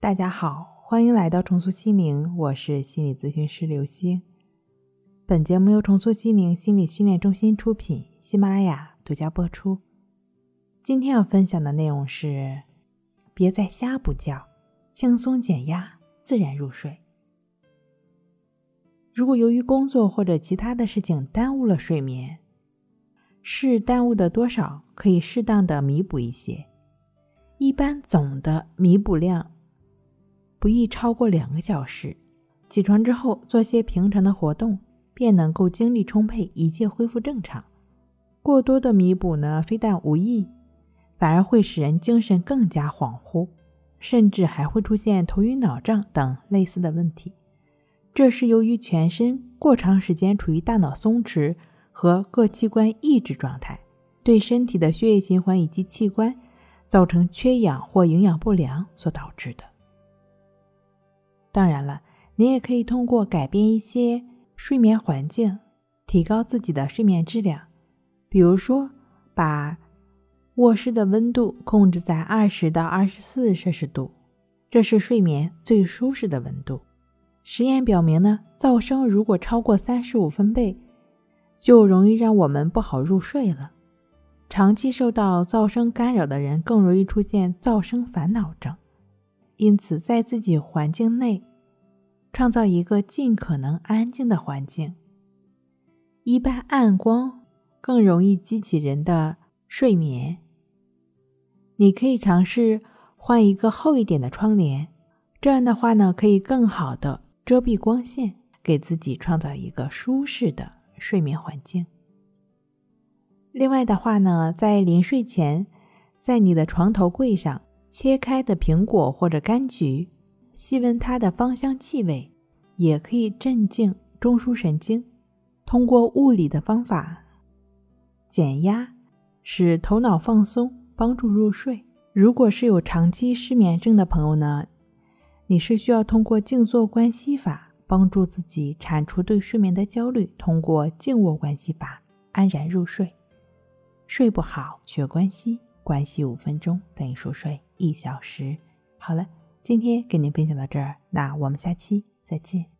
大家好，欢迎来到重塑心灵，我是心理咨询师刘星。本节目由重塑心灵心理训练中心出品，喜马拉雅独家播出。今天要分享的内容是：别再瞎补觉，轻松减压，自然入睡。如果由于工作或者其他的事情耽误了睡眠，是耽误的多少，可以适当的弥补一些。一般总的弥补量不宜超过两个小时。起床之后做些平常的活动，便能够精力充沛，一切恢复正常。过多的弥补呢，非但无益，反而会使人精神更加恍惚，甚至还会出现头晕脑胀等类似的问题。这是由于全身过长时间处于大脑松弛和各器官抑制状态，对身体的血液循环以及器官。造成缺氧或营养不良所导致的。当然了，您也可以通过改变一些睡眠环境，提高自己的睡眠质量。比如说，把卧室的温度控制在二十到二十四摄氏度，这是睡眠最舒适的温度。实验表明呢，噪声如果超过三十五分贝，就容易让我们不好入睡了。长期受到噪声干扰的人更容易出现噪声烦恼症，因此在自己环境内创造一个尽可能安静的环境。一般暗光更容易激起人的睡眠。你可以尝试换一个厚一点的窗帘，这样的话呢，可以更好的遮蔽光线，给自己创造一个舒适的睡眠环境。另外的话呢，在临睡前，在你的床头柜上切开的苹果或者柑橘，细闻它的芳香气味，也可以镇静中枢神经。通过物理的方法减压，使头脑放松，帮助入睡。如果是有长期失眠症的朋友呢，你是需要通过静坐关系法帮助自己铲除对睡眠的焦虑，通过静卧关系法安然入睡。睡不好，学关系，关系五分钟等于熟睡一小时。好了，今天跟您分享到这儿，那我们下期再见。